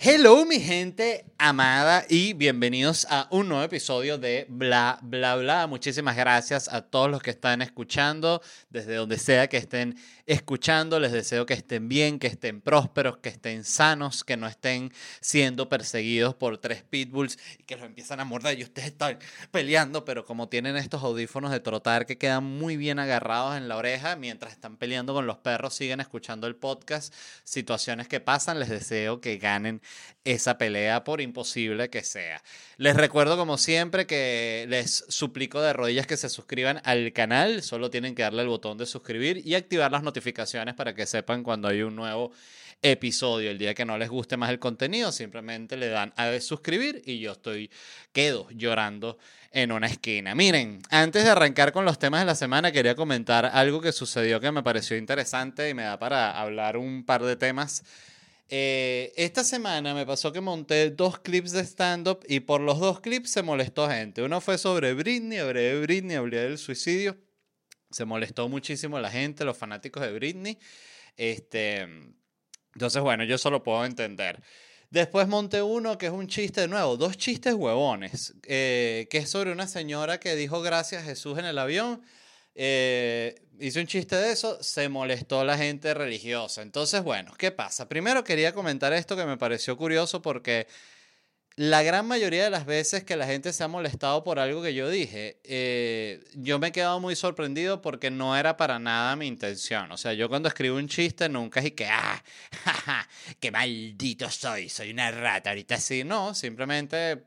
Hello mi gente amada y bienvenidos a un nuevo episodio de Bla Bla Bla. Muchísimas gracias a todos los que están escuchando, desde donde sea que estén escuchando. Les deseo que estén bien, que estén prósperos, que estén sanos, que no estén siendo perseguidos por tres pitbulls y que los empiezan a morder y ustedes están peleando, pero como tienen estos audífonos de trotar que quedan muy bien agarrados en la oreja mientras están peleando con los perros, siguen escuchando el podcast. Situaciones que pasan, les deseo que ganen esa pelea por imposible que sea. Les recuerdo como siempre que les suplico de rodillas que se suscriban al canal, solo tienen que darle el botón de suscribir y activar las notificaciones para que sepan cuando hay un nuevo episodio. El día que no les guste más el contenido, simplemente le dan a suscribir y yo estoy, quedo llorando en una esquina. Miren, antes de arrancar con los temas de la semana, quería comentar algo que sucedió que me pareció interesante y me da para hablar un par de temas eh, esta semana me pasó que monté dos clips de stand-up y por los dos clips se molestó gente. Uno fue sobre Britney, hablé de Britney, hablé del suicidio. Se molestó muchísimo la gente, los fanáticos de Britney. Este, entonces, bueno, yo solo puedo entender. Después monté uno que es un chiste de nuevo, dos chistes huevones, eh, que es sobre una señora que dijo gracias Jesús en el avión eh, hice un chiste de eso, se molestó la gente religiosa. Entonces, bueno, ¿qué pasa? Primero quería comentar esto que me pareció curioso porque la gran mayoría de las veces que la gente se ha molestado por algo que yo dije, eh, yo me he quedado muy sorprendido porque no era para nada mi intención. O sea, yo cuando escribo un chiste nunca es que, ah, jaja, qué maldito soy, soy una rata. Ahorita sí, no, simplemente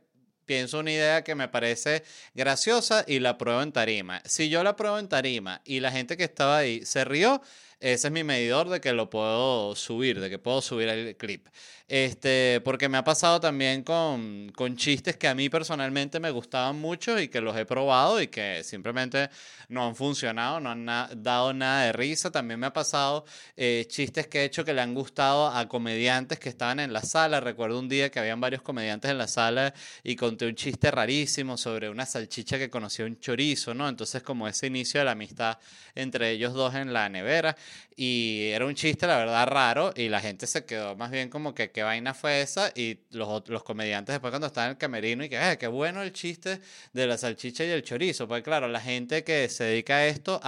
pienso una idea que me parece graciosa y la pruebo en tarima. Si yo la pruebo en tarima y la gente que estaba ahí se rió, ese es mi medidor de que lo puedo subir, de que puedo subir el clip. Este, porque me ha pasado también con, con chistes que a mí personalmente me gustaban mucho y que los he probado y que simplemente no han funcionado, no han dado nada de risa. También me ha pasado eh, chistes que he hecho que le han gustado a comediantes que estaban en la sala. Recuerdo un día que habían varios comediantes en la sala y conté un chiste rarísimo sobre una salchicha que conocía un chorizo, ¿no? Entonces como ese inicio de la amistad entre ellos dos en la nevera y era un chiste, la verdad, raro y la gente se quedó más bien como que qué vaina fue esa y los, los comediantes después cuando estaban en el camerino y que, eh, qué bueno el chiste de la salchicha y el chorizo, pues claro, la gente que se dedica a esto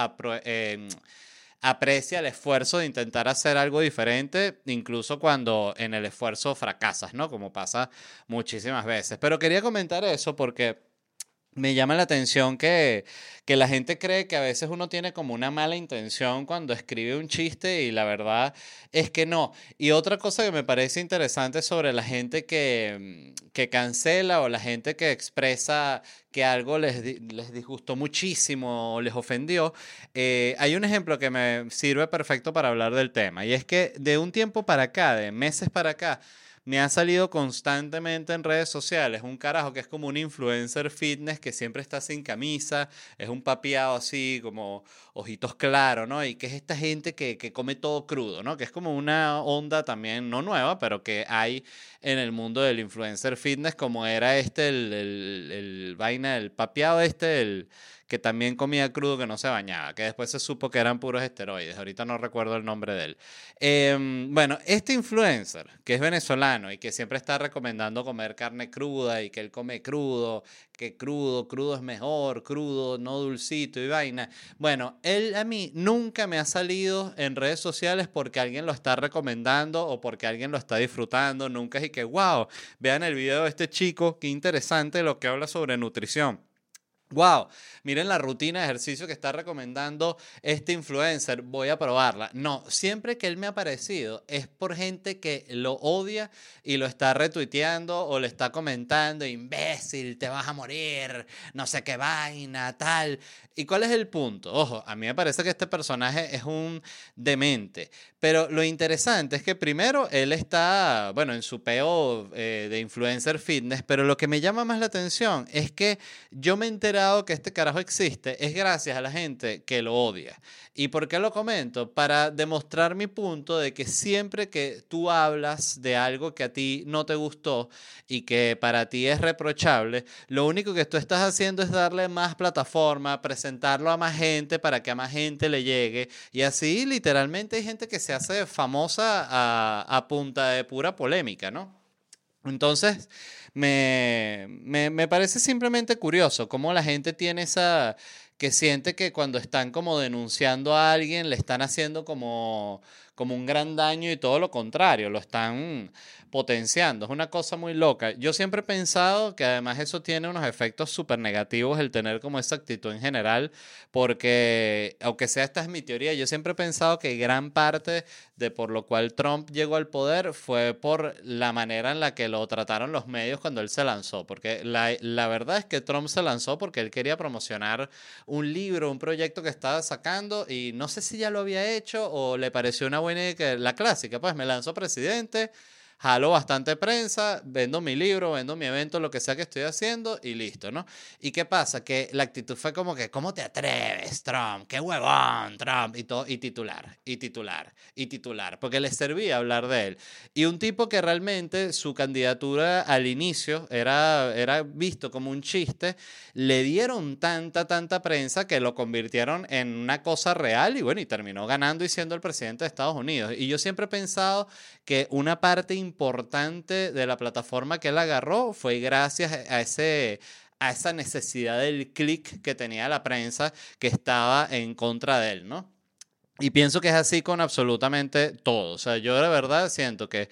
em, aprecia el esfuerzo de intentar hacer algo diferente, incluso cuando en el esfuerzo fracasas, ¿no? Como pasa muchísimas veces. Pero quería comentar eso porque me llama la atención que, que, la gente cree que a veces uno tiene como una mala intención cuando escribe un chiste y la verdad es que no. Y otra cosa que me parece interesante sobre la gente que, que cancela o la gente que expresa que algo les, les disgustó muchísimo o les ofendió, eh, hay un ejemplo que me sirve perfecto para hablar del tema y es que de un tiempo para acá, de meses para acá, me ha salido constantemente en redes sociales un carajo que es como un influencer fitness que siempre está sin camisa, es un papiado así como ojitos claros, ¿no? Y que es esta gente que, que come todo crudo, ¿no? Que es como una onda también no nueva, pero que hay en el mundo del influencer fitness como era este, el, el, vaina, el papiado este, el que también comía crudo que no se bañaba, que después se supo que eran puros esteroides, ahorita no recuerdo el nombre de él. Em, bueno, este influencer, que es venezolano y que siempre está recomendando comer carne cruda y que él come crudo, que crudo, crudo es mejor, crudo, no dulcito y vaina. Bueno, él a mí nunca me ha salido en redes sociales porque alguien lo está recomendando o porque alguien lo está disfrutando, nunca es y que, wow, vean el video de este chico, qué interesante lo que habla sobre nutrición. Wow, miren la rutina de ejercicio que está recomendando este influencer, voy a probarla. No, siempre que él me ha aparecido es por gente que lo odia y lo está retuiteando o le está comentando, imbécil, te vas a morir, no sé qué vaina, tal. ¿Y cuál es el punto? Ojo, a mí me parece que este personaje es un demente, pero lo interesante es que primero él está, bueno, en su peo eh, de influencer fitness, pero lo que me llama más la atención es que yo me he que este carajo existe es gracias a la gente que lo odia. ¿Y por qué lo comento? Para demostrar mi punto de que siempre que tú hablas de algo que a ti no te gustó y que para ti es reprochable, lo único que tú estás haciendo es darle más plataforma, presentarlo a más gente para que a más gente le llegue. Y así literalmente hay gente que se hace famosa a, a punta de pura polémica, ¿no? Entonces, me, me, me parece simplemente curioso cómo la gente tiene esa, que siente que cuando están como denunciando a alguien le están haciendo como, como un gran daño y todo lo contrario, lo están potenciando. Es una cosa muy loca. Yo siempre he pensado que además eso tiene unos efectos súper negativos el tener como esa actitud en general, porque aunque sea esta es mi teoría, yo siempre he pensado que gran parte de por lo cual Trump llegó al poder fue por la manera en la que lo trataron los medios cuando él se lanzó, porque la, la verdad es que Trump se lanzó porque él quería promocionar un libro, un proyecto que estaba sacando y no sé si ya lo había hecho o le pareció una buena idea, la clásica, pues me lanzó presidente jalo bastante prensa, vendo mi libro, vendo mi evento, lo que sea que estoy haciendo y listo, ¿no? ¿Y qué pasa? Que la actitud fue como que, ¿cómo te atreves, Trump? ¡Qué huevón, Trump! Y, todo, y titular, y titular, y titular, porque le servía hablar de él. Y un tipo que realmente su candidatura al inicio era, era visto como un chiste, le dieron tanta, tanta prensa que lo convirtieron en una cosa real y bueno, y terminó ganando y siendo el presidente de Estados Unidos. Y yo siempre he pensado que una parte importante importante de la plataforma que él agarró fue gracias a ese a esa necesidad del clic que tenía la prensa que estaba en contra de él, ¿no? Y pienso que es así con absolutamente todo. O sea, yo de verdad siento que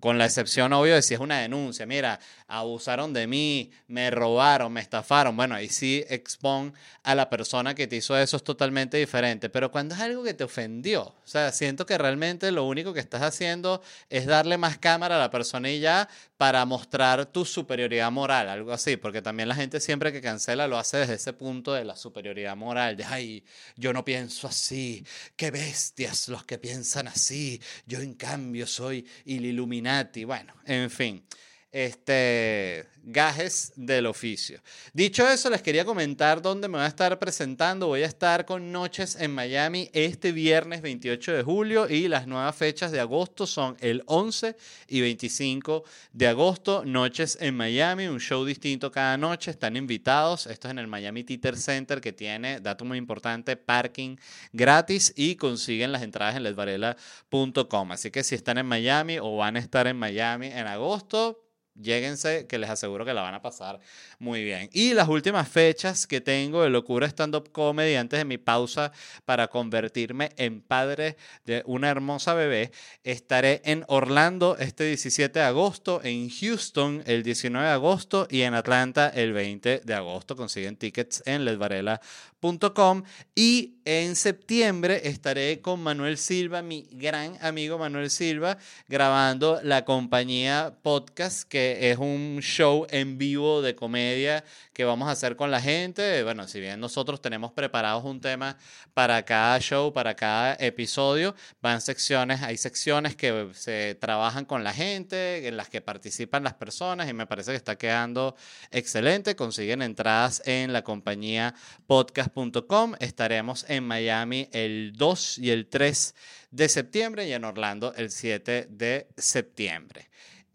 con la excepción, obvio, de si es una denuncia, mira, abusaron de mí, me robaron, me estafaron, bueno, ahí sí expon a la persona que te hizo eso es totalmente diferente, pero cuando es algo que te ofendió, o sea, siento que realmente lo único que estás haciendo es darle más cámara a la persona y ya para mostrar tu superioridad moral, algo así, porque también la gente siempre que cancela lo hace desde ese punto de la superioridad moral, de, ay, yo no pienso así, qué bestias los que piensan así, yo en cambio soy el Illuminati, bueno, en fin este, gajes del oficio. Dicho eso, les quería comentar dónde me voy a estar presentando. Voy a estar con Noches en Miami este viernes 28 de julio y las nuevas fechas de agosto son el 11 y 25 de agosto. Noches en Miami, un show distinto cada noche. Están invitados. Esto es en el Miami Theater Center que tiene, dato muy importante, parking gratis y consiguen las entradas en ledvarela.com. Así que si están en Miami o van a estar en Miami en agosto, Lléguense, que les aseguro que la van a pasar muy bien. Y las últimas fechas que tengo de Locura Stand Up Comedy antes de mi pausa para convertirme en padre de una hermosa bebé, estaré en Orlando este 17 de agosto, en Houston el 19 de agosto y en Atlanta el 20 de agosto. Consiguen tickets en ledvarela.com y en septiembre estaré con Manuel Silva, mi gran amigo Manuel Silva, grabando la compañía podcast que es un show en vivo de comedia que vamos a hacer con la gente. Bueno, si bien nosotros tenemos preparados un tema para cada show, para cada episodio, van secciones, hay secciones que se trabajan con la gente, en las que participan las personas y me parece que está quedando excelente. Consiguen entradas en la compañía podcast.com. Estaremos en Miami el 2 y el 3 de septiembre y en Orlando el 7 de septiembre.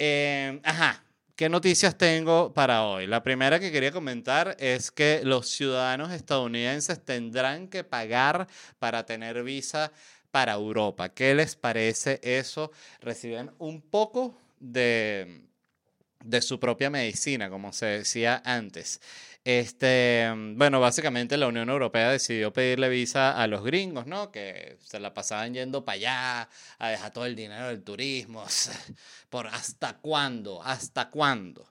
Eh, ajá, ¿qué noticias tengo para hoy? La primera que quería comentar es que los ciudadanos estadounidenses tendrán que pagar para tener visa para Europa. ¿Qué les parece eso? Reciben un poco de, de su propia medicina, como se decía antes. Este, mm, bueno, básicamente la Unión Europea decidió pedirle visa a los gringos, ¿no? Que se la pasaban yendo para allá a dejar todo el dinero del turismo. ¿Por hasta cuándo? ¿Hasta cuándo?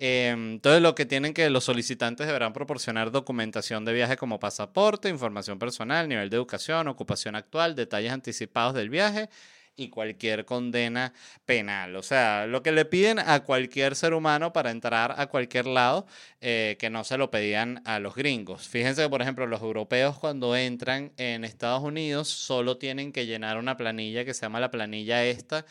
Em, entonces, lo que tienen que los solicitantes deberán proporcionar documentación de viaje como pasaporte, información personal, nivel de educación, ocupación actual, detalles anticipados del viaje y cualquier condena penal. O sea, lo que le piden a cualquier ser humano para entrar a cualquier lado, eh, que no se lo pedían a los gringos. Fíjense que, por ejemplo, los europeos cuando entran en Estados Unidos solo tienen que llenar una planilla que se llama la planilla esta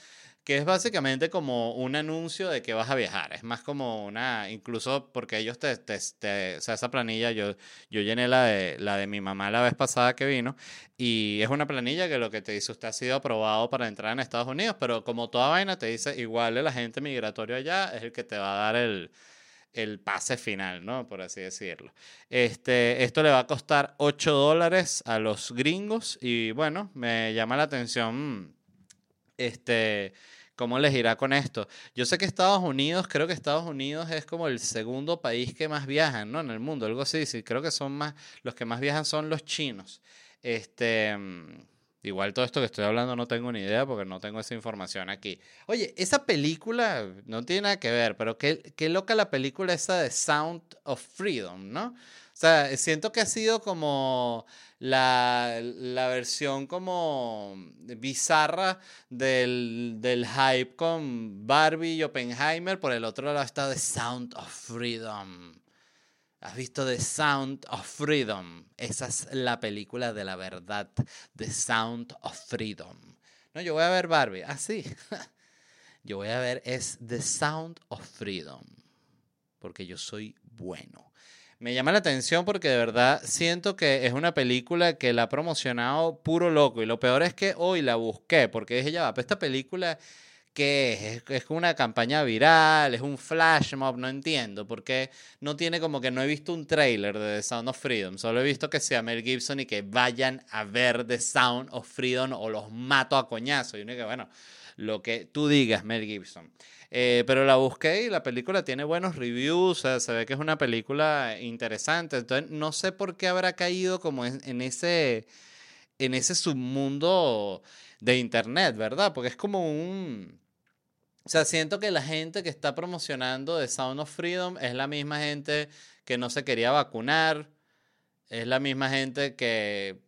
que es básicamente como un anuncio de que vas a viajar. Es más como una, incluso porque ellos te, te, o sea, esa planilla, yo, yo llené la de, la de mi mamá la vez pasada que vino, y es una planilla que lo que te dice, usted ha sido aprobado para entrar en Estados Unidos, pero como toda vaina te dice, igual el agente migratorio allá es el que te va a dar el, el pase final, ¿no? Por así decirlo. Este, esto le va a costar 8 dólares a los gringos y bueno, me llama la atención, este cómo les irá con esto. Yo sé que Estados Unidos, creo que Estados Unidos es como el segundo país que más viajan, ¿no? En el mundo, algo así. Sí, creo que son más, los que más viajan son los chinos. Este, mm, igual todo esto que estoy hablando no tengo ni idea porque no tengo esa información aquí. Oye, esa película no tiene nada que ver, pero qué, qué loca la película esa de Sound of Freedom, ¿no? Sea, siento que ha sido como la, la versión como bizarra del, del, hype con Barbie y Oppenheimer. Por el otro lado está The Sound of Freedom. ¿Has visto The Sound of Freedom? Esa es la película de la verdad. The Sound of Freedom. No, yo voy a ver Barbie. Ah, sí. yo voy a ver es The Sound of Freedom. Porque yo soy bueno. Me llama la atención porque de verdad siento que es una película que la ha promocionado puro loco. Y lo peor es que hoy la busqué porque dije, ya va, pero esta película, ¿qué es? es? Una campaña viral, es un flash mob, no entiendo. Porque no tiene como que no he visto un trailer de The Sound of Freedom. Solo he visto que sea Mel Gibson y que vayan a ver The Sound of Freedom o los mato a coñazo. Y uno que, bueno, lo que tú digas, Mel Gibson. Eh, pero la busqué y la película tiene buenos reviews, se ve que es una película interesante. Entonces, no sé por qué habrá caído como en, ese, en ese submundo de internet, ¿verdad? Porque es como un... O sea, siento que la gente que está promocionando The Sound of Freedom es la misma gente que no se quería vacunar, es la misma gente que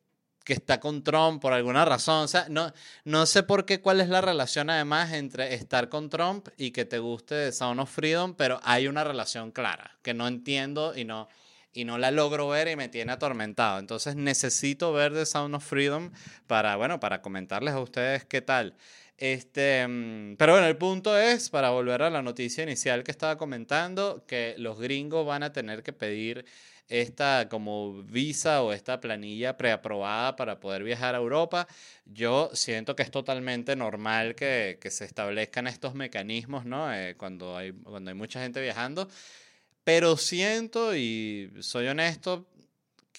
que está con Trump por alguna razón. O sea, no, no sé por qué, cuál es la relación además entre estar con Trump y que te guste The Sound of Freedom, pero hay una relación clara que no entiendo y no, y no la logro ver y me tiene atormentado. Entonces necesito ver The Sound of Freedom para, bueno, para comentarles a ustedes qué tal. Este, mm, pero bueno, el punto es, para volver a la noticia inicial que estaba comentando, que los gringos van a tener que pedir esta como visa o esta planilla preaprobada para poder viajar a Europa. Yo siento que es totalmente normal que, que se establezcan estos mecanismos, ¿no? Eh, cuando, hay, cuando hay mucha gente viajando. Pero siento, y soy honesto,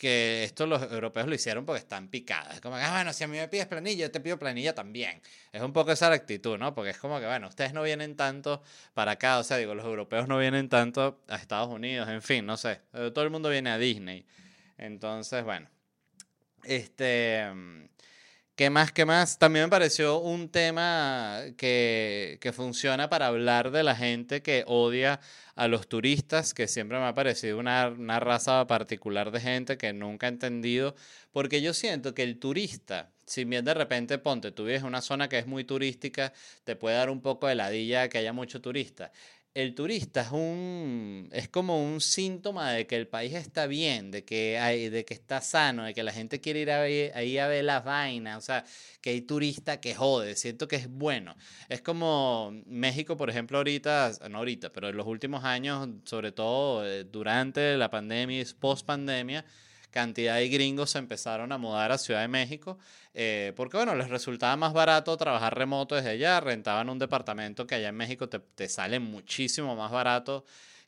que esto los europeos lo hicieron porque están picados. Es como ah, bueno, si a mí me pides planilla, yo te pido planilla también. Es un poco esa actitud, ¿no? Porque es como que, bueno, ustedes no vienen tanto para acá, o sea, digo, los europeos no vienen tanto a Estados Unidos, en fin, no sé. Eh, todo el mundo viene a Disney. Entonces, bueno. Este. ¿Qué más? ¿Qué más? También me pareció un tema que, que, funciona para hablar de la gente que odia a los turistas, que siempre me ha parecido una, una raza particular de gente que nunca he entendido, porque yo siento que el turista, si bien de repente ponte, tú vives una zona que es muy turística, te puede dar un poco de ladilla que haya mucho turista el turista es un es como un síntoma de que el país está bien, de que hay, de que está sano, de que la gente quiere ir ahí a ver las vainas, o sea, que hay turista que jode, siento que es bueno. Es como México, por ejemplo, ahorita, no ahorita, pero en los últimos años, sobre todo eh, durante la pandemia y post pandemia, cantidad de gringos se empezaron a mudar a Ciudad de México, eh, porque bueno, les resultaba más barato trabajar remoto desde allá, rentaban un departamento que allá en México te, te sale muchísimo más barato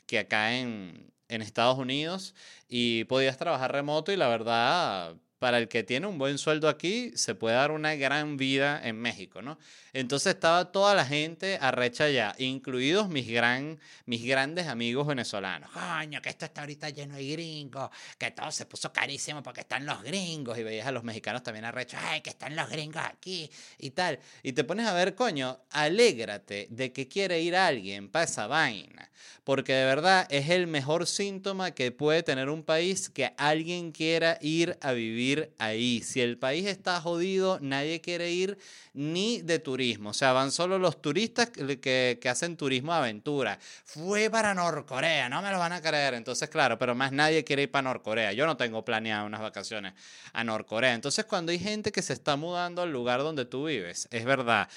que acá en, en Estados Unidos y podías trabajar remoto y la verdad para el que tiene un buen sueldo aquí, se puede dar una gran vida en México, ¿no? Entonces estaba toda la gente arrecha allá, incluidos mis, gran, mis grandes amigos venezolanos. Coño, que esto está ahorita lleno de gringos, que todo se puso carísimo porque están los gringos. Y veías a los mexicanos también arrechos, ay, que están los gringos aquí y tal. Y te pones a ver, coño, alégrate de que quiere ir alguien para esa vaina. Porque de verdad es el mejor síntoma que puede tener un país que alguien quiera ir a vivir ahí. Si el país está jodido, nadie quiere ir ni de turismo. O sea, van solo los turistas que, que hacen turismo de aventura. Fue para Norcorea, no me lo van a creer. Entonces, claro, pero más nadie quiere ir para Norcorea. Yo no tengo planeado unas vacaciones a Norcorea. Entonces, cuando hay gente que se está mudando al lugar donde tú vives, es verdad,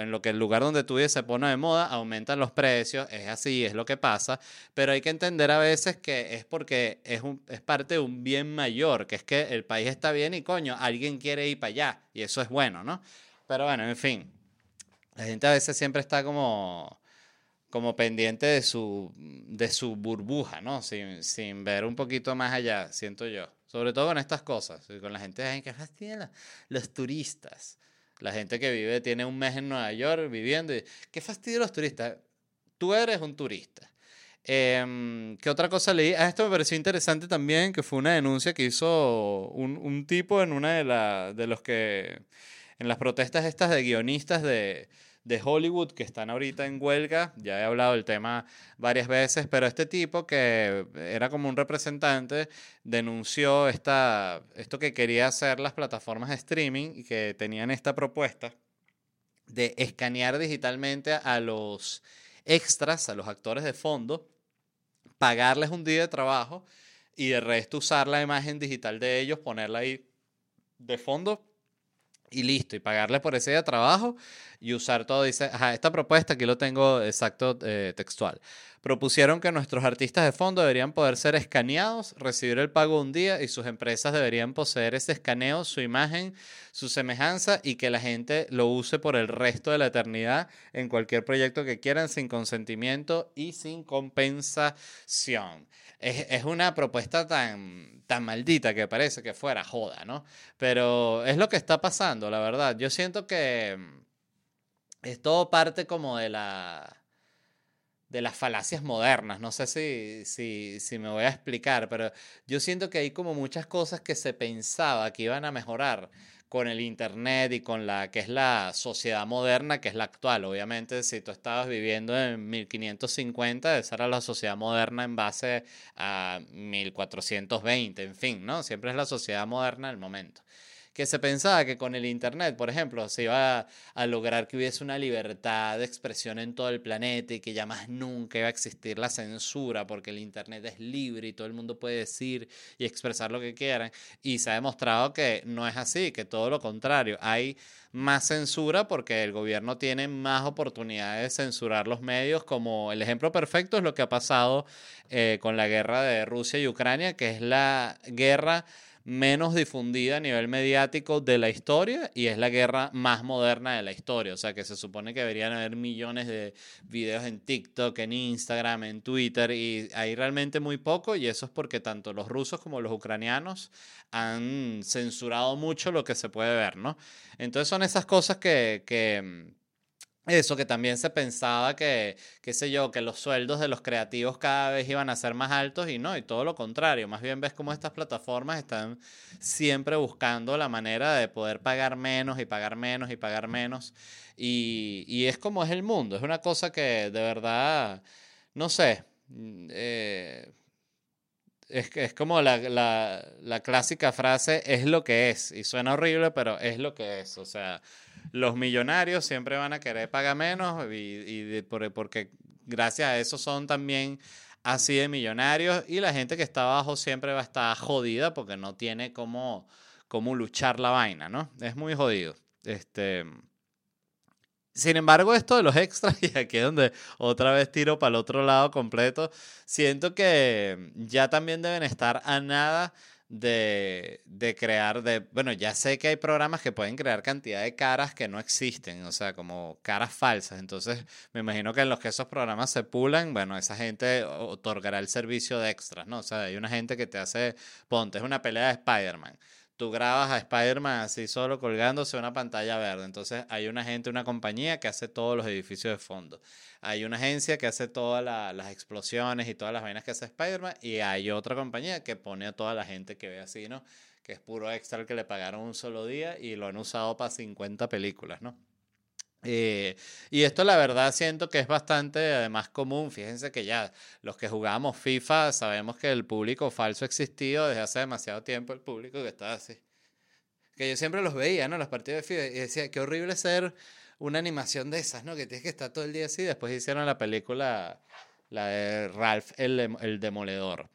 en lo que el lugar donde tú vives se pone de moda, aumentan los precios, es así, es lo que pasa, pero hay que entender a veces que es porque es, un, es parte de un bien mayor, que es que el país está bien y coño, alguien quiere ir para allá y eso es bueno, ¿no? Pero bueno, en fin, la gente a veces siempre está como como pendiente de su, de su burbuja, ¿no? Sin, sin ver un poquito más allá, siento yo. Sobre todo con estas cosas, con la gente que fastidia los turistas. La gente que vive, tiene un mes en Nueva York viviendo. Y, ¿Qué fastidio los turistas? Tú eres un turista. Em, ¿Qué otra cosa leí? Ah, esto me pareció interesante también, que fue una denuncia que hizo un, un tipo en una de, la, de los que, en las protestas estas de guionistas de, de Hollywood que están ahorita en huelga. Ya he hablado del tema varias veces, pero este tipo que era como un representante denunció esta, esto que quería hacer las plataformas de streaming y que tenían esta propuesta de escanear digitalmente a los extras, a los actores de fondo, pagarles un día de trabajo y de resto usar la imagen digital de ellos, ponerla ahí de fondo y listo, y pagarle por ese día de trabajo y usar todo. Dice, esta propuesta aquí lo tengo exacto eh, textual. Propusieron que nuestros artistas de fondo deberían poder ser escaneados, recibir el pago un día y sus empresas deberían poseer ese escaneo, su imagen, su semejanza y que la gente lo use por el resto de la eternidad en cualquier proyecto que quieran sin consentimiento y sin compensación. Es, es una propuesta tan, tan maldita que parece que fuera joda, ¿no? Pero es lo que está pasando, la verdad. Yo siento que es todo parte como de la de las falacias modernas. No sé si, si, si, me voy a explicar, pero yo siento que hay como muchas cosas que se pensaba que iban a mejorar con el Internet y con la que es la sociedad moderna, que es la actual. Obviamente, si tú estabas viviendo en 1550, esa era la sociedad moderna en base a 1420, en fin, ¿no? Siempre es la sociedad moderna del momento que se pensaba que con el Internet, por ejemplo, se iba a, lograr que hubiese una libertad de expresión en todo el planeta y que ya más nunca iba a existir la censura porque el Internet es libre y todo el mundo puede decir y expresar lo que quieran. Y se ha demostrado que no es así, que todo lo contrario. Hay más censura porque el gobierno tiene más oportunidades de censurar los medios, como el ejemplo perfecto es lo que ha pasado eh, con la guerra de Rusia y Ucrania, que es la guerra menos difundida a nivel mediático de la historia y es la guerra más moderna de la historia. O sea que se supone que deberían haber millones de videos en TikTok, en Instagram, en Twitter y hay realmente muy poco y eso es porque tanto los rusos como los ucranianos han censurado mucho lo que se puede ver, ¿no? Entonces son esas cosas que, que eso que también se pensaba que, qué sé yo, que los sueldos de los creativos cada vez iban a ser más altos y no, y todo lo contrario. Más bien ves cómo estas plataformas están siempre buscando la manera de poder pagar menos y pagar menos y pagar menos. Y, y es como es el mundo. Es una cosa que de verdad, no sé. Mm, eh, es, es como la, la, la clásica frase, es lo que es. Y suena horrible, pero es lo que es. O sea, los millonarios siempre van a querer pagar menos y, porque gracias a eso son también así de millonarios y la gente que está abajo siempre va a estar jodida porque no tiene cómo, cómo luchar la vaina, ¿no? Es muy jodido. Este, sin embargo, esto de los extras, y aquí es donde otra vez tiro para el otro lado completo, siento que ya también deben estar a nada de, de, crear, de, bueno, ya sé que hay programas que pueden crear cantidad de caras que no existen, o sea, como caras falsas. Entonces, me imagino que en los que esos programas se pulan, bueno, esa gente otorgará el servicio de extras, ¿no? O sea, hay una gente que te hace, ponte, es una pelea de Spider-Man tú grabas a Spider-Man así solo colgándose una pantalla verde. Entonces hay una gente, una compañía que hace todos los edificios de fondo. Hay una agencia que hace todas las explosiones y todas las vainas que hace Spider-Man. Y hay otra compañía que pone a toda la gente que ve así, ¿no? Que es puro extra que le pagaron un solo día y lo han usado para 50 películas, ¿no? Eh, y esto la verdad siento que es bastante además común. Fíjense que ya los que jugamos FIFA sabemos que el público falso ha existido desde hace demasiado tiempo, el público que está así. Que yo siempre los veía, ¿no? Los partidos de FIFA y decía, qué horrible ser una animación de esas, ¿no? Que tienes que estar todo el día así. Después hicieron la película la de Ralph el, el Demoledor.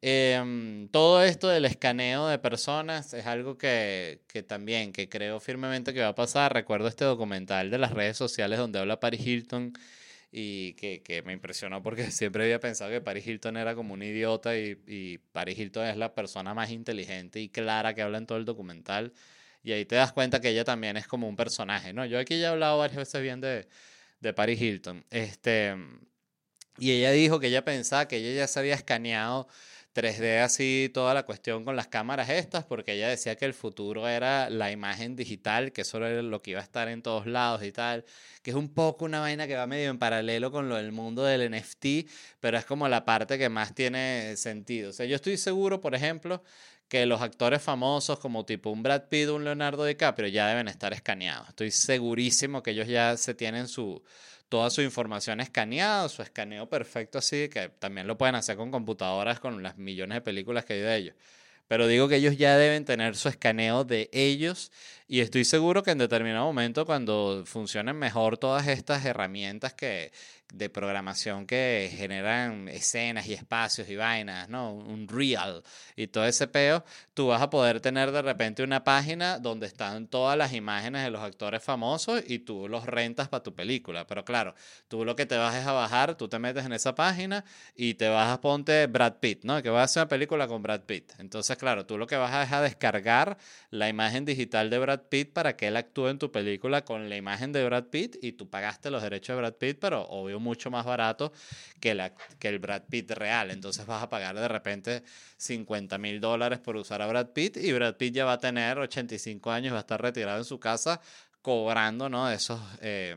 Em, todo esto del escaneo de personas es algo que, que, también, que creo firmemente que va a pasar. Recuerdo este documental de las redes sociales donde habla Paris Hilton y que, que me impresionó porque siempre había pensado que Paris Hilton era como un idiota y, y Paris Hilton es la persona más inteligente y clara que habla en todo el documental. Y ahí te das cuenta que ella también es como un personaje, ¿no? Yo aquí ya he hablado varias veces bien de, de Paris Hilton. Este, y ella dijo que ella pensaba que ella ya se había escaneado 3D así toda la cuestión con las cámaras estas, porque ella decía que el futuro era la imagen digital, que eso era lo que iba a estar en todos lados y tal, que es un poco una vaina que va medio en paralelo con lo del mundo del NFT, pero es como la parte que más tiene sentido. O sea, yo estoy seguro, por ejemplo, que los actores famosos como tipo un Brad Pitt un Leonardo DiCaprio ya deben estar escaneados. Estoy segurísimo que ellos ya se tienen su, toda su información escaneada, su escaneo perfecto así, que también lo pueden hacer con computadoras con las millones de películas que hay de ellos. Pero digo que ellos ya deben tener su escaneo de ellos y estoy seguro que en determinado momento cuando funcionen mejor todas estas herramientas que, de programación que generan escenas y espacios y vainas, ¿no? Un real y todo ese peo, tú vas a poder tener de repente una página donde están todas las imágenes de los actores famosos y tú los rentas para tu película. Pero claro, tú lo que te vas es a bajar, tú te metes en esa página y te vas a ponte Brad Pitt, ¿no? Que vas a hacer una película con Brad Pitt. Entonces, claro, tú lo que vas a es a descargar la imagen digital de Brad Pitt para que él actúe en tu película con la imagen de Brad Pitt y tú pagaste los derechos de Brad Pitt, pero obvio mucho más barato que, la, que el Brad Pitt real. Entonces vas a pagar de repente 50 mil dólares por usar a Brad Pitt y Brad Pitt ya va a tener 85 años, va a estar retirado en su casa cobrando ¿no? de, esos, eh,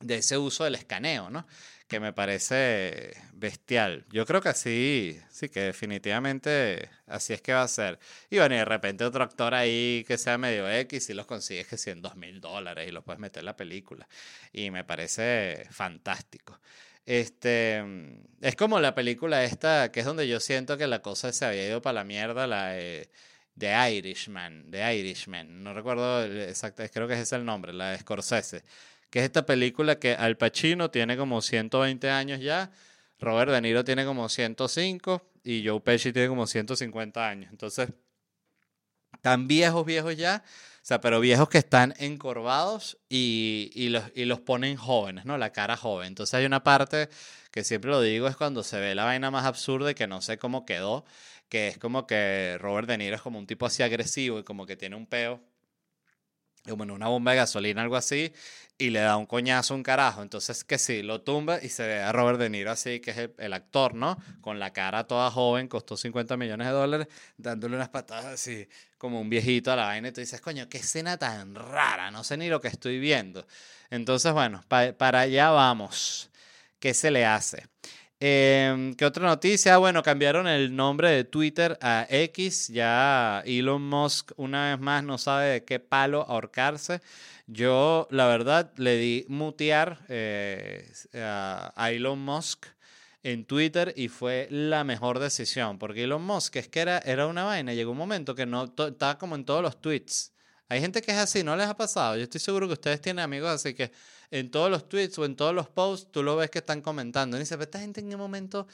de ese uso del escaneo, ¿no? Que me parece bestial. Yo creo que así, sí, que definitivamente así es que va a ser. Y bueno, y de repente otro actor ahí que sea medio X y los consigues que 100 dos mil dólares y los puedes meter en la película. Y me parece fantástico. Este, es como la película esta, que es donde yo siento que la cosa se había ido para la mierda, la de, Irishman, de Irishman, no recuerdo exacto, creo que ese es el nombre, la de Scorsese que es esta película que Al Pacino tiene como 120 años ya, Robert De Niro tiene como 105 y Joe Pesci tiene como 150 años. Entonces, tan viejos, viejos ya, o sea, pero viejos que están encorvados y, y, los, y los ponen jóvenes, ¿no? La cara joven. Entonces hay una parte que siempre lo digo, es cuando se ve la vaina más absurda y que no sé cómo quedó, que es como que Robert De Niro es como un tipo así agresivo y como que tiene un peo en una bomba de gasolina, algo así, y le da un coñazo un carajo. Entonces, que sí, lo tumba y se ve a Robert De Niro así, que es el, actor, ¿no? Con la cara toda joven, costó 50 millones de dólares, dándole unas patadas así, como un viejito a la vaina. Y tú dices, coño, qué escena tan rara, no sé ni lo que estoy viendo. Entonces, bueno, para allá vamos. ¿Qué se le hace? Em, ¿Qué otra noticia? Bueno, cambiaron el nombre de Twitter a X. Ya Elon Musk una vez más no sabe de qué palo ahorcarse. Yo, la verdad, le di mutear eh, a Elon Musk en Twitter y fue la mejor decisión. Porque Elon Musk es que era, era una vaina. Llegó un momento que no estaba como en todos los tweets. Hay gente que es así, ¿no les ha pasado? Yo estoy seguro que ustedes tienen amigos así que en todos los tweets o en todos los posts, tú lo ves que están comentando. Y dices, esta gente en qué momento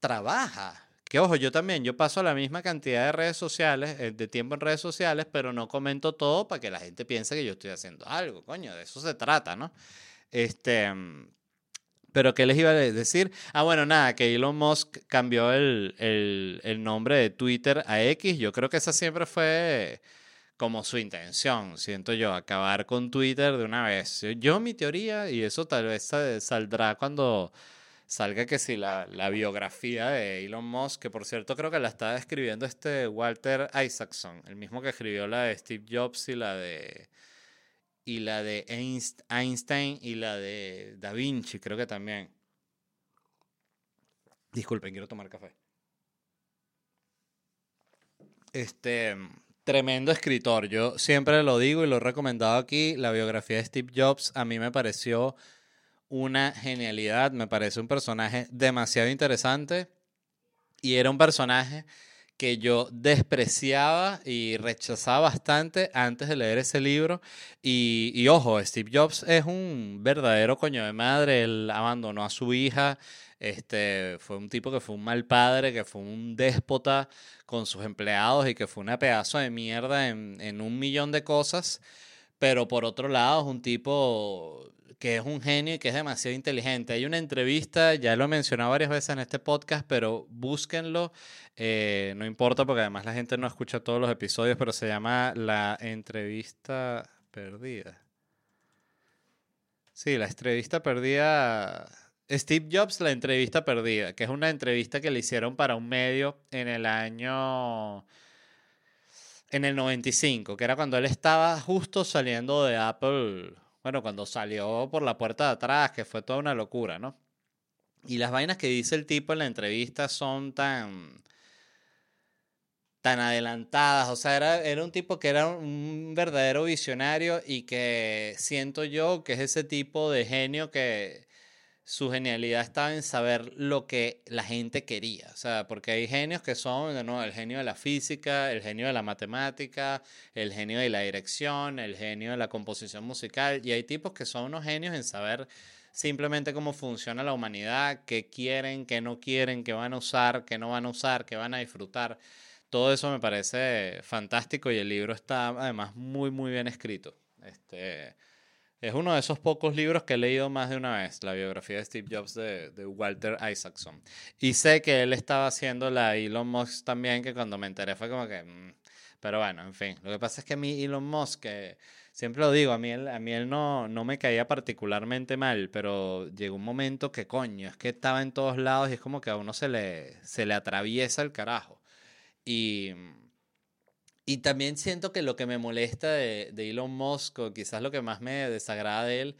trabaja. Que ojo, yo también, yo paso la misma cantidad de redes sociales, eh, de tiempo en redes sociales, pero no comento todo para que la gente piense que yo estoy haciendo algo. Coño, de eso se trata, ¿no? Este. Pero ¿qué les iba a decir? Ah, bueno, nada, que Elon Musk cambió el, el, el nombre de Twitter a X. Yo creo que esa siempre fue como su intención, siento yo, acabar con Twitter de una vez. Yo mi teoría, y eso tal vez saldrá cuando salga que si la, la, biografía de Elon Musk, que por cierto creo que la estaba escribiendo este Walter Isaacson, el mismo que escribió la de Steve Jobs y la de y la de Einstein y la de Da Vinci, creo que también. Disculpen, quiero tomar café. Este, Tremendo escritor. Yo siempre lo digo y lo he recomendado aquí. La biografía de Steve Jobs a mí me pareció una genialidad. Me parece un personaje demasiado interesante. Y era un personaje que yo despreciaba y rechazaba bastante antes de leer ese libro. Y, ojo, Steve Jobs es un verdadero coño de madre. Él abandonó a su hija este, fue un tipo que fue un mal padre, que fue un déspota con sus empleados y que fue una pedazo de mierda en, en un millón de cosas. Pero por otro lado es un tipo que es un genio y que es demasiado inteligente. Hay una entrevista, ya lo he mencionado varias veces en este podcast, pero búsquenlo. Eh, no importa porque además la gente no escucha todos los episodios, pero se llama La entrevista perdida. Sí, la entrevista perdida Steve Jobs, la entrevista perdida, que es una entrevista que le hicieron para un medio en el año... En el 95, que era cuando él estaba justo saliendo de Apple, bueno, cuando salió por la puerta de atrás, que fue toda una locura, ¿no? Y las vainas que dice el tipo en la entrevista son tan tan adelantadas. O sea, era, era un tipo que era un verdadero visionario y que siento yo que es ese tipo de genio que su genialidad estaba en saber lo que la gente quería. O sea, porque hay genios que son, nuevo, el genio de la física, el genio de la matemática, el genio de la dirección, el genio de la composición musical. Y hay tipos que son unos genios en saber simplemente cómo funciona la humanidad, qué quieren, qué no quieren, qué van a usar, qué no van a usar, qué van a disfrutar. Todo eso me parece fantástico y el libro está además muy, muy bien escrito. Este, es uno de esos pocos libros que he leído más de una vez, la biografía de Steve Jobs de, de Walter Isaacson. Y sé que él estaba haciendo la Elon Musk también, que cuando me enteré fue como que... Mm, pero bueno, en fin, lo que pasa es que a mí Elon Musk, siempre lo digo, a mí él, a mí él no, no me caía particularmente mal, pero llegó un momento que coño, es que estaba en todos lados y es como que a uno se le, se le atraviesa el carajo. Y, y también siento que lo que me molesta de, de Elon Musk, o quizás lo que más me desagrada de él,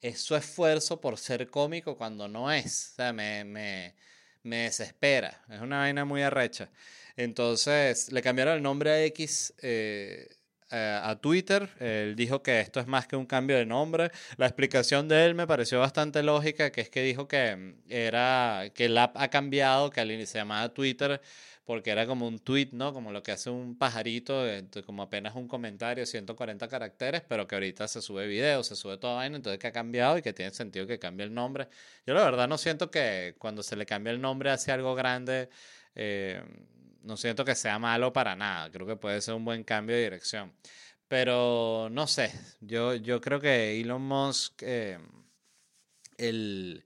es su esfuerzo por ser cómico cuando no es. O sea, me, me, me desespera. Es una vaina muy arrecha. Entonces, le cambiaron el nombre a X. Eh, a Twitter. Él dijo que esto es más que un cambio de nombre. La explicación de él me pareció bastante lógica, que es que dijo que era que el app ha cambiado, que al se llamaba Twitter porque era como un tweet, ¿no? Como lo que hace un pajarito, como apenas un comentario, 140 caracteres, pero que ahorita se sube video, se sube toda vaina, entonces que ha cambiado y que tiene sentido que cambie el nombre. Yo la verdad no siento que cuando se le cambia el nombre hacia algo grande, eh, no siento que sea malo para nada, creo que puede ser un buen cambio de dirección. Pero no sé, yo, yo creo que Elon Musk, eh, el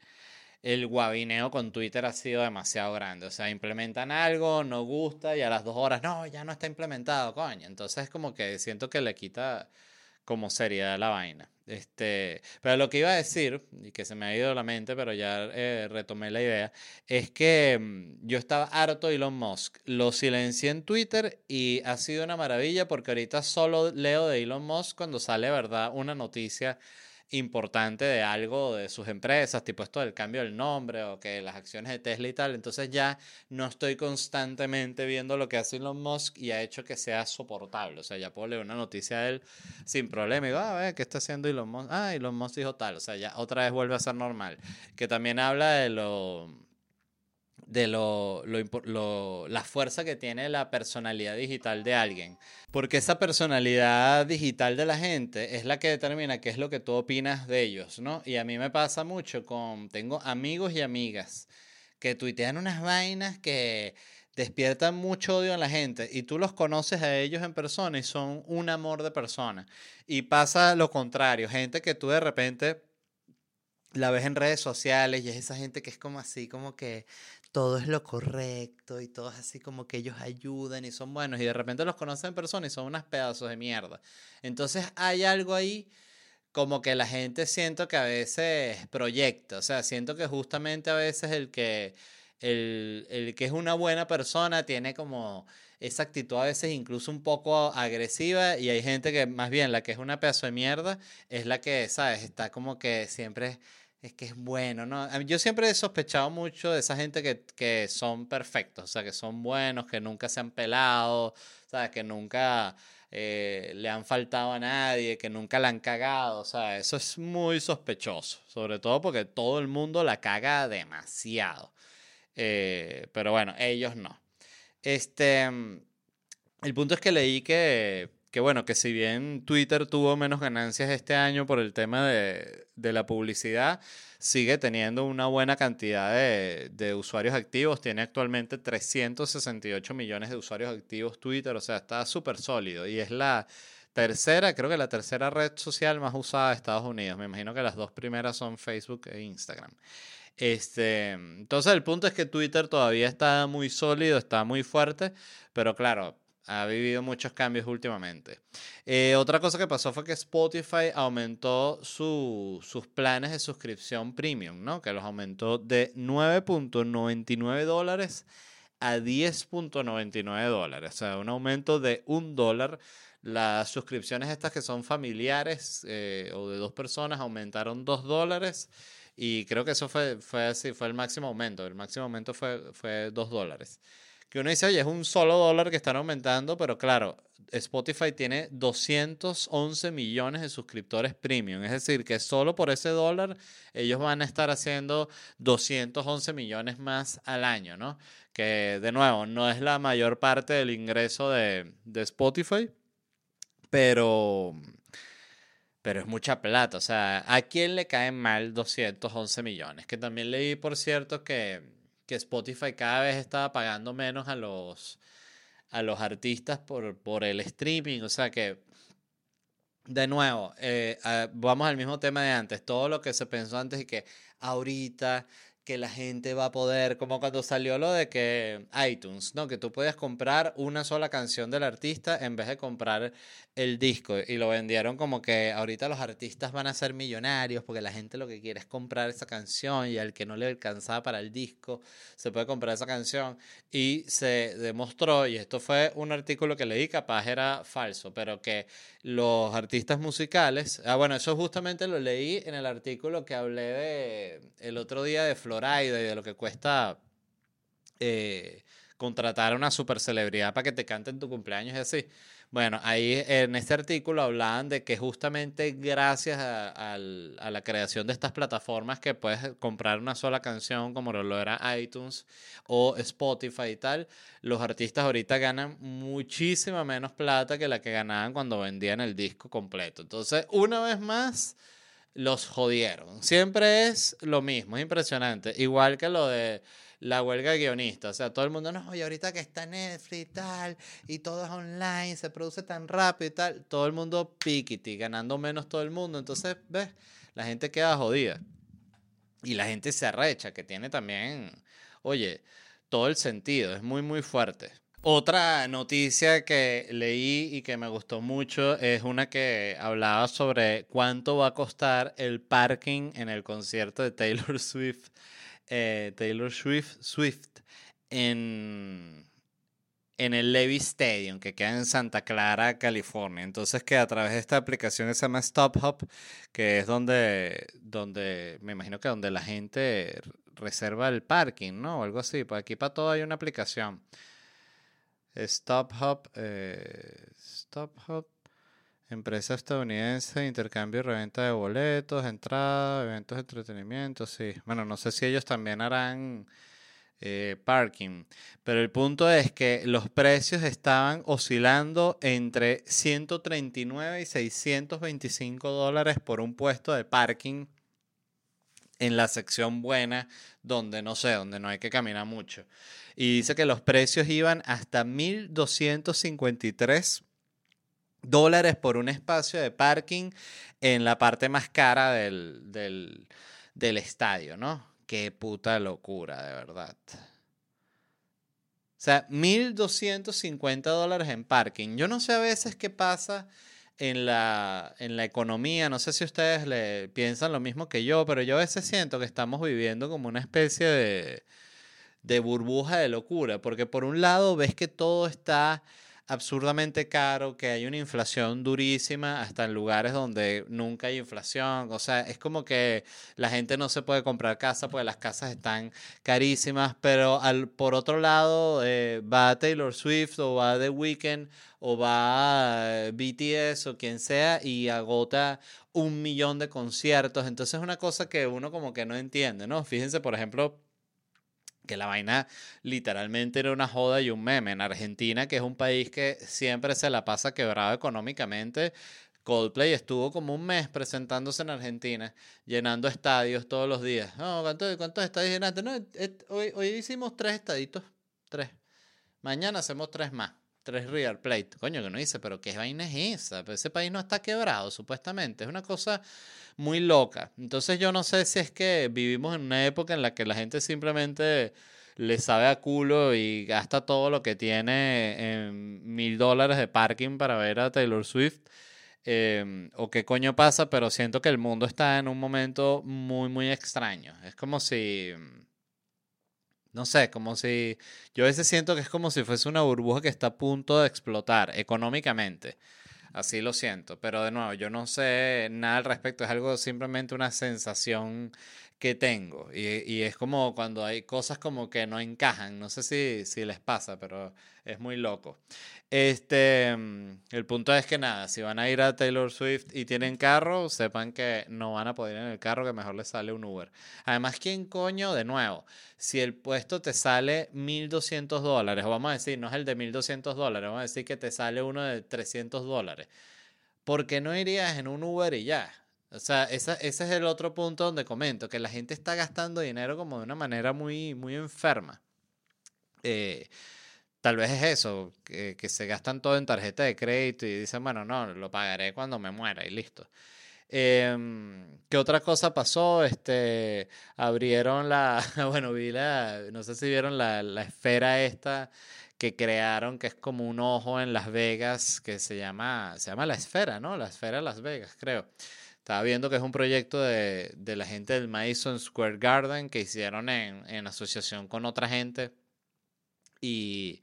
el guabineo con Twitter ha sido demasiado grande. O sea, implementan algo, no gusta y a las dos horas, no, ya no está implementado, coño. Entonces, como que siento que le quita como seriedad la vaina. Este, pero lo que iba a decir, y que se me ha ido la mente, pero ya eh, retomé la idea, es que mm, yo estaba harto de Elon Musk. Lo silencié en Twitter y ha sido una maravilla porque ahorita solo leo de Elon Musk cuando sale, ¿verdad? Una noticia importante de algo de sus empresas, tipo esto del cambio del nombre o que las acciones de Tesla y tal. Entonces ya no estoy constantemente viendo lo que hace Elon Musk y ha hecho que sea soportable. O sea, ya puedo leer una noticia de él sin problema y digo, ah, a ver, ¿qué está haciendo Elon Musk? Ah, Elon Musk dijo tal. O sea, ya otra vez vuelve a ser normal. Que también habla de lo de lo, lo, la fuerza que tiene la personalidad digital de alguien. Porque esa personalidad digital de la gente es la que determina qué es lo que tú opinas de ellos, ¿no? Y a mí me pasa mucho con, tengo amigos y amigas que tuitean unas vainas que despiertan mucho odio en la gente y tú los conoces a ellos en persona y son un amor de persona. Y pasa lo contrario, gente que tú de repente la ves en redes sociales y es esa gente que es como así, como que todo es lo correcto y todo es así como que ellos ayudan y son buenos y de repente los conocen en persona y son unas pedazos de mierda. Entonces hay algo ahí como que la gente siento que a veces proyecta, o sea, siento que justamente a veces el que, el, el que es una buena persona tiene como esa actitud a veces incluso un poco agresiva y hay gente que más bien la que es una pedazo de mierda es la que, ¿sabes? Está como que siempre es que es bueno, ¿no? Yo siempre he sospechado mucho de esa gente que, que son perfectos, o sea, que son buenos, que nunca se han pelado, ¿sabes? Que nunca eh, le han faltado a nadie, que nunca la han cagado, o sea, eso es muy sospechoso, sobre todo porque todo el mundo la caga demasiado. Eh, pero bueno, ellos no. Este, el punto es que leí que que bueno, que si bien Twitter tuvo menos ganancias este año por el tema de, la publicidad, sigue teniendo una buena cantidad de, usuarios activos. Tiene actualmente 368 millones de usuarios activos Twitter, o sea, está súper sólido. Y es la tercera, creo que la tercera red social más usada de Estados Unidos. Me imagino que las dos primeras son Facebook e Instagram. Este, entonces el punto es que Twitter todavía está muy sólido, está muy fuerte, pero claro, ha vivido muchos cambios últimamente. Eh, otra cosa que pasó fue que Spotify aumentó sus planes de suscripción premium, ¿no? Que los aumentó de 9.99 dólares a 10.99 dólares. O sea, un aumento de un dólar. Las suscripciones estas que son familiares eh, o de dos personas aumentaron dos dólares. Y creo que eso fue, fue así, fue el máximo aumento. El máximo aumento fue, fue 2 dólares. Que uno dice, oye, es un solo dólar que están aumentando, pero claro, Spotify tiene 211 millones de suscriptores premium. Es decir, que solo por ese dólar ellos van a estar haciendo 211 millones más al año, ¿no? Que de nuevo, no es la mayor parte del ingreso de, de Spotify, pero pero es mucha plata. O sea, ¿a quién le caen mal 211 millones? Que también leí, por cierto, que, que Spotify cada vez estaba pagando menos a los, a los artistas por, por el streaming. O sea que, de nuevo, eh, vamos al mismo tema de antes. Todo lo que se pensó antes y que ahorita que la gente va a poder, como cuando salió lo de que iTunes, ¿no? Que tú puedes comprar una sola canción del artista en vez de comprar el disco y lo vendieron como que ahorita los artistas van a ser millonarios porque la gente lo que quiere es comprar esa canción y al que no le alcanzaba para el disco se puede comprar esa canción y se demostró, y esto fue un artículo que leí, capaz era falso, pero que los artistas musicales, ah bueno, eso justamente lo leí en el artículo que hablé de el otro día de Flor y de lo que cuesta eh, contratar a una super celebridad para que te cante en tu cumpleaños y así. Bueno, ahí en este artículo hablaban de que justamente gracias a, la creación de estas plataformas que puedes comprar una sola canción como lo era iTunes o Spotify y tal, los artistas ahorita ganan muchísima menos plata que la que ganaban cuando vendían el disco completo. Entonces, una vez más los jodieron. Siempre es lo mismo, es impresionante. Igual que lo de la huelga de guionistas. O sea, todo el mundo, no, y ahorita que está Netflix y tal, y todo es online, se produce tan rápido y tal, todo el mundo piquiti, ganando menos todo el mundo. Entonces, ves, la gente queda jodida. Y la gente se arrecha, que tiene también, oye, todo el sentido, es muy, muy fuerte. Otra noticia que leí y que me gustó mucho es una que hablaba sobre cuánto va a costar el parking en el concierto de Taylor Swift, eh, Taylor Swift, Swift en, en el Levy Stadium, que queda en Santa Clara, California. Entonces que a través de esta aplicación que se llama Stop Hub, que es donde, donde me imagino que donde la gente reserva el parking, ¿no? O algo así. Pues aquí para todo hay una aplicación. Stop Hub, eh, Stop Hub, empresa estadounidense, intercambio y reventa de boletos, entrada, eventos entretenimiento, sí. Bueno, no sé si ellos también harán eh, parking, pero el punto es que los precios estaban oscilando entre 139 y 625 dólares por un puesto de parking en la sección buena, donde no sé, donde no hay que caminar mucho. Y dice que los precios iban hasta 1.253 dólares por un espacio de parking en la parte más cara del, del, del estadio, ¿no? Qué puta locura, de verdad. O sea, 1.250 dólares en parking. Yo no sé a veces qué pasa en la, en la economía, no sé si ustedes le piensan lo mismo que yo, pero yo a veces siento que estamos viviendo como una especie de, de burbuja de locura, porque por un lado ves que todo está absurdamente caro, que hay una inflación durísima, hasta en lugares donde nunca hay inflación. O sea, es como que la gente no se puede comprar casa porque las casas están carísimas, pero al, por otro lado eh, va Taylor Swift o va The Weeknd o va BTS o quien sea y agota un millón de conciertos. Entonces es una cosa que uno como que no entiende, ¿no? Fíjense, por ejemplo, que la vaina literalmente era una joda y un meme. En Argentina, que es un país que siempre se la pasa quebrado económicamente, Coldplay estuvo como un mes presentándose en Argentina, llenando estadios todos los días. No, ¿cuántos, cuántos estadios llenaste? No, hoy, hoy hicimos tres estaditos, tres. Mañana hacemos tres más tres Real Plate. Coño, que no dice, pero ¿qué vaina es esa? Pero ese país no está quebrado, supuestamente. Es una cosa muy loca. Entonces yo no sé si es que vivimos en una época en la que la gente simplemente le sabe a culo y gasta todo lo que tiene en mil dólares de parking para ver a Taylor Swift. Em, o qué coño pasa, pero siento que el mundo está en un momento muy, muy extraño. Es como si, no sé, como si, yo a veces siento que es como si fuese una burbuja que está a punto de explotar económicamente. Así lo siento, pero de nuevo, yo no sé nada al respecto, es algo simplemente una sensación que tengo. Y, es como cuando hay cosas como que no encajan. No sé si, si les pasa, pero es muy loco. Este, mm, el punto es que nada, si van a ir a Taylor Swift y tienen carro, sepan que no van a poder ir en el carro, que mejor les sale un Uber. Además, ¿quién coño? De nuevo, si el puesto te sale 1.200 dólares, o vamos a decir, no es el de 1.200 dólares, vamos a decir que te sale uno de 300 dólares. ¿Por qué no irías en un Uber y ya? O sea, ese es el otro punto donde comento, que la gente está gastando dinero como de una manera muy, muy enferma. Eh, tal vez es eso, que, se gastan todo en tarjeta de crédito y dicen, bueno, no, lo pagaré cuando me muera y listo. Em, ¿Qué otra cosa pasó? Este, abrieron la, bueno, vi la, no sé si vieron la, la esfera esta que crearon, que es como un ojo en Las Vegas, que se llama, se llama la esfera, ¿no? La esfera de Las Vegas, creo. Estaba viendo que es un proyecto de, de la gente del Madison Square Garden que hicieron en, en asociación con otra gente. Y,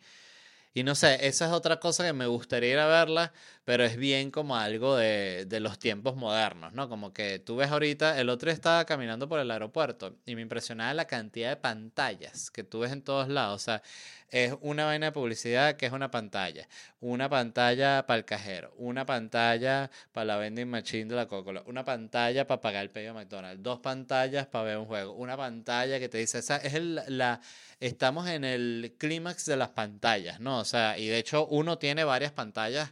y no sé, esa es otra cosa que me gustaría ir a verla, pero es bien como algo de, de, los tiempos modernos, ¿no? Como que tú ves ahorita, el otro estaba caminando por el aeropuerto y me impresionaba la cantidad de pantallas que tú ves en todos lados. O sea, es una vaina de publicidad que es una pantalla, una pantalla para el cajero, una pantalla para la vending machine de la Coca-Cola, una pantalla para pagar el pedido de McDonald's, dos pantallas para ver un juego, una pantalla que te dice, esa es el, la, estamos en el clímax de las pantallas, ¿no? O sea, y de hecho uno tiene varias pantallas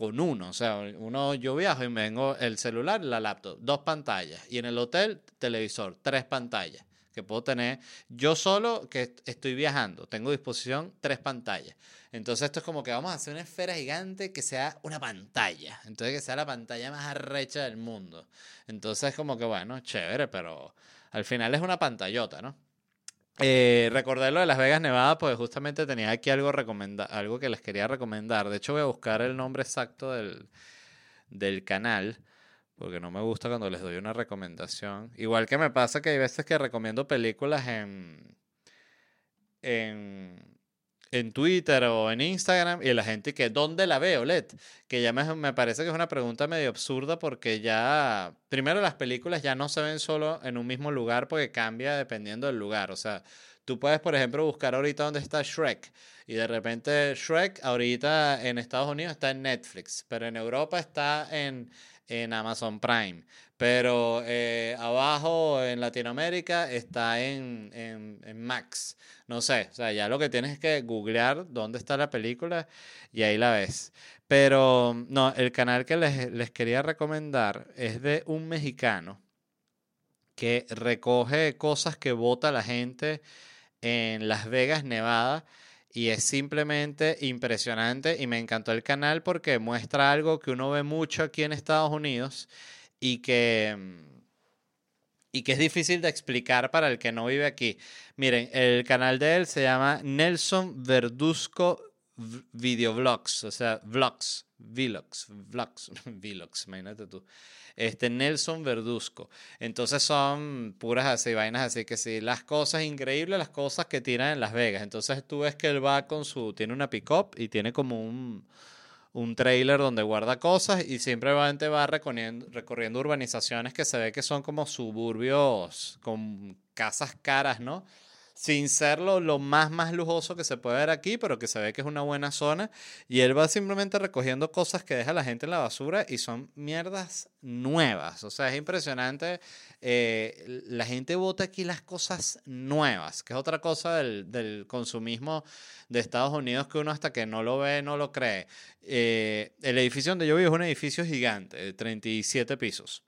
con uno. O sea, uno, yo viajo y me vengo el celular, la laptop, dos pantallas. Y en el hotel, televisor, tres pantallas. Que puedo tener yo solo que estoy viajando. Tengo a disposición tres pantallas. Entonces, esto es como que vamos a hacer una esfera gigante que sea una pantalla. Entonces, que sea la pantalla más arrecha del mundo. Entonces, como que bueno, chévere, pero al final es una pantallota, ¿no? Eh, lo de Las Vegas, Nevada, pues justamente tenía aquí algo, algo que les quería recomendar. De hecho, voy a buscar el nombre exacto del, del canal, porque no me gusta cuando les doy una recomendación. Igual que me pasa que hay veces que recomiendo películas en, en, en Twitter o en Instagram y la gente que, ¿dónde la veo, Led? Que ya me, me, parece que es una pregunta medio absurda porque ya, primero las películas ya no se ven solo en un mismo lugar porque cambia dependiendo del lugar. O sea, tú puedes, por ejemplo, buscar ahorita dónde está Shrek y de repente Shrek ahorita en Estados Unidos está en Netflix, pero en Europa está en, en Amazon Prime. Pero eh, abajo en Latinoamérica está en, en, Max. No sé, o sea, ya lo que tienes es que googlear dónde está la película y ahí la ves. Pero no, el canal que les, les quería recomendar es de un mexicano que recoge cosas que vota la gente en Las Vegas, Nevada. Y es simplemente impresionante y me encantó el canal porque muestra algo que uno ve mucho aquí en Estados Unidos y que, mm, y que es difícil de explicar para el que no vive aquí. Miren, el canal de él se llama Nelson Verduzco Videovlogs, o sea, vlogs, vlogs, vlogs, vlogs, imagínate tú. Este Nelson Verduzco. Entonces son puras así, vainas así que sí, las cosas increíbles, las cosas que tiran en Las Vegas. Entonces tú ves que él va con su, tiene una pick-up y tiene como un, un trailer donde guarda cosas y siempre va recorriendo, recorriendo urbanizaciones que se ve que son como suburbios con casas caras, ¿no? Sin ser lo, más, más lujoso que se puede ver aquí, pero que se ve que es una buena zona. Y él va simplemente recogiendo cosas que deja la gente en la basura y son mierdas nuevas. O sea, es impresionante. Eh, la gente vota aquí las cosas nuevas, que es otra cosa del, del, consumismo de Estados Unidos que uno hasta que no lo ve no lo cree. Eh, el edificio donde yo vivo es un edificio gigante, de 37 pisos.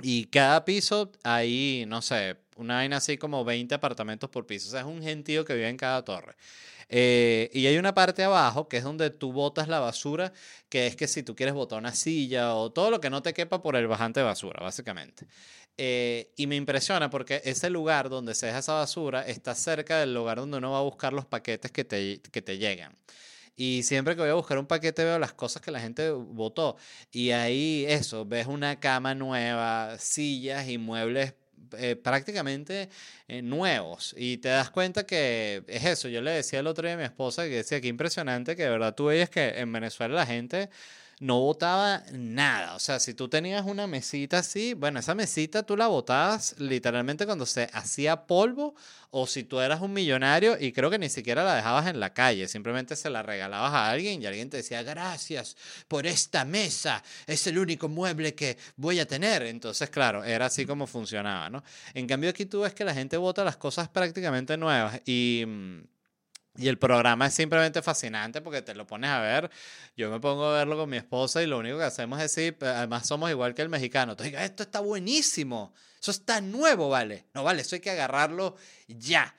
Y cada piso hay, no sé, una vaina así como 20 apartamentos por piso. O sea, es un gentío que vive en cada torre. Eh, y hay una parte abajo que es donde tú botas la basura, que es que si tú quieres botar una silla o todo lo que no te quepa por el bajante de basura, básicamente. Eh, y me impresiona porque ese lugar donde se deja esa basura está cerca del lugar donde uno va a buscar los paquetes que te, que te llegan. Y siempre que voy a buscar un paquete veo las cosas que la gente votó. Y ahí eso, ves una cama nueva, sillas y muebles eh, prácticamente eh, nuevos. Y te das cuenta que es eso. Yo le decía el otro día a mi esposa que decía que impresionante que de verdad tú veías que en Venezuela la gente no botaba nada. O sea, si tú tenías una mesita así, bueno, esa mesita tú la botabas literalmente cuando se hacía polvo o si tú eras un millonario y creo que ni siquiera la dejabas en la calle, simplemente se la regalabas a alguien y alguien te decía, gracias por esta mesa, es el único mueble que voy a tener. Entonces, claro, era así como funcionaba, ¿no? En cambio aquí tú ves que la gente bota las cosas prácticamente nuevas y... Y el programa es simplemente fascinante porque te lo pones a ver. Yo me pongo a verlo con mi esposa y lo único que hacemos es decir, además somos igual que el mexicano. Entonces, esto está buenísimo. Eso está nuevo, vale. No, vale, eso hay que agarrarlo ya.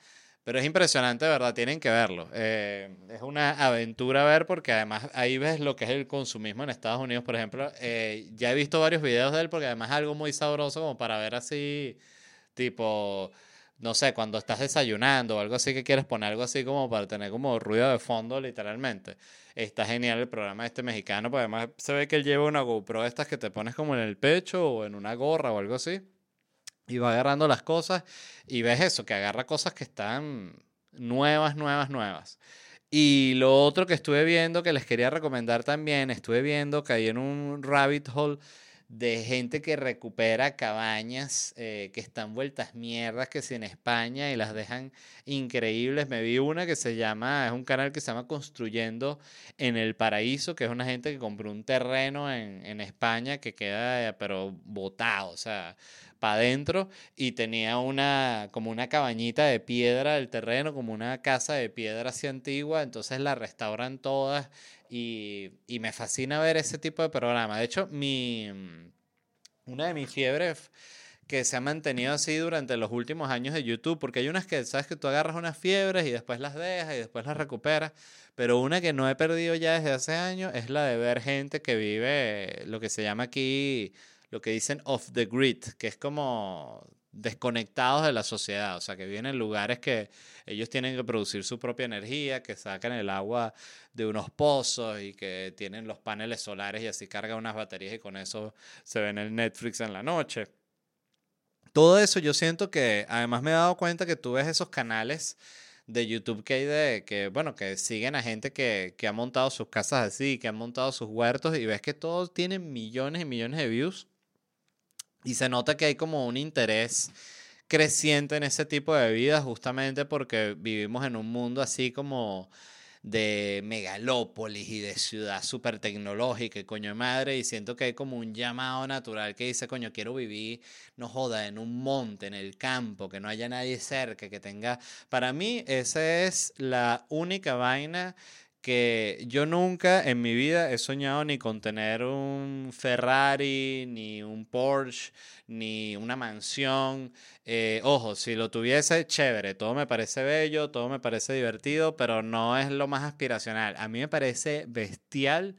Pero es impresionante, ¿verdad? Tienen que verlo. Eh, es una aventura ver porque además ahí ves lo que es el consumismo en Estados Unidos, por ejemplo. Eh, ya he visto varios videos de él porque además es algo muy sabroso como para ver así, tipo no sé, cuando estás desayunando o algo así que quieres poner algo así como para tener como ruido de fondo, literalmente. Está genial el programa este mexicano, porque además se ve que él lleva una GoPro estas que te pones como en el pecho o en una gorra o algo así. Y va agarrando las cosas y ves eso, que agarra cosas que están nuevas, nuevas, nuevas. Y lo otro que estuve viendo, que les quería recomendar también, estuve viendo, caí en un rabbit hole de gente que recupera cabañas eh, que están vueltas mierdas, que si en España y las dejan increíbles. Me vi una que se llama, es un canal que se llama Construyendo en el Paraíso, que es una gente que compró un terreno en, en España que queda, pero botado, o sea, para adentro y tenía una, como una cabañita de piedra del terreno, como una casa de piedra así antigua, entonces la restauran todas y, y, me fascina ver ese tipo de programa. De hecho, mi, mm, una de mis fiebres que se ha mantenido así durante los últimos años de YouTube, porque hay unas que, sabes que tú agarras unas fiebres y después las dejas y después las recuperas, pero una que no he perdido ya desde hace años es la de ver gente que vive lo que se llama aquí, lo que dicen off the grid, que es como desconectados de la sociedad, o sea, que viven en lugares que ellos tienen que producir su propia energía, que sacan el agua de unos pozos y que tienen los paneles solares y así cargan unas baterías y con eso se ven el Netflix en la noche. Todo eso yo siento que, además me he dado cuenta que tú ves esos canales de YouTube que hay de que, bueno, que siguen a gente que, que ha montado sus casas así, que han montado sus huertos y ves que todos tienen millones y millones de views y se nota que hay como un interés creciente en ese tipo de vida justamente porque vivimos en un mundo así como de megalópolis y de ciudad súper tecnológica y coño madre y siento que hay como un llamado natural que dice coño quiero vivir no joda en un monte en el campo que no haya nadie cerca que tenga para mí esa es la única vaina que yo nunca en mi vida he soñado ni con tener un Ferrari, ni un Porsche, ni una mansión. Eh, ojo, si lo tuviese, chévere, todo me parece bello, todo me parece divertido, pero no es lo más aspiracional. A mí me parece bestial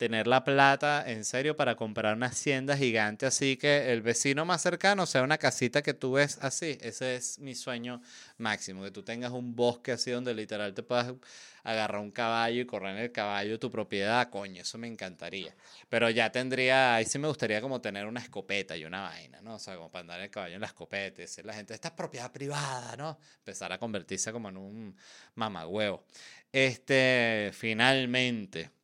tener la plata en serio para comprar una hacienda gigante así que el vecino más cercano sea una casita que tú ves así. Ese es mi sueño máximo, que tú tengas un bosque así donde literal te puedas agarrar un caballo y correr en el caballo tu propiedad, coño, eso me encantaría. Pero ya tendría, ahí sí me gustaría como tener una escopeta y una vaina, ¿no? O sea, como para andar el caballo en la escopeta decir la gente, esta es propiedad privada, ¿no? Empezar a convertirse como en un mamagüevo. Este, finalmente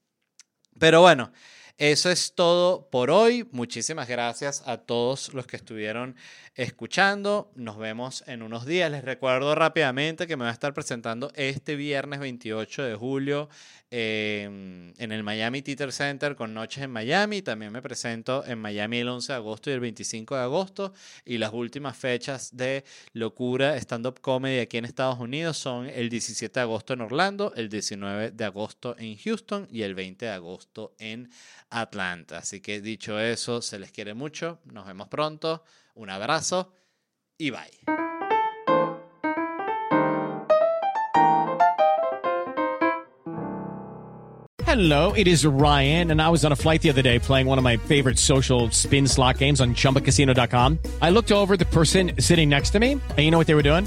pero bueno, eso es todo por hoy. Muchísimas gracias a todos los que estuvieron escuchando. Nos vemos en unos días. Les recuerdo rápidamente que me voy a estar presentando este viernes 28 de julio em, en el Miami Theater Center con Noches en Miami. También me presento en Miami el 11 de agosto y el 25 de agosto. Y las últimas fechas de Locura Stand Up Comedy aquí en Estados Unidos son el 17 de agosto en Orlando, el 19 de agosto en Houston y el 20 de agosto en Atlanta. Así que dicho eso, se les quiere mucho. Nos vemos pronto. Un abrazo y bye. Hello, it is Ryan, and I was on a flight the other day playing one of my favorite social spin slot games on chumbacasino.com. I looked over the person sitting next to me, and you know what they were doing?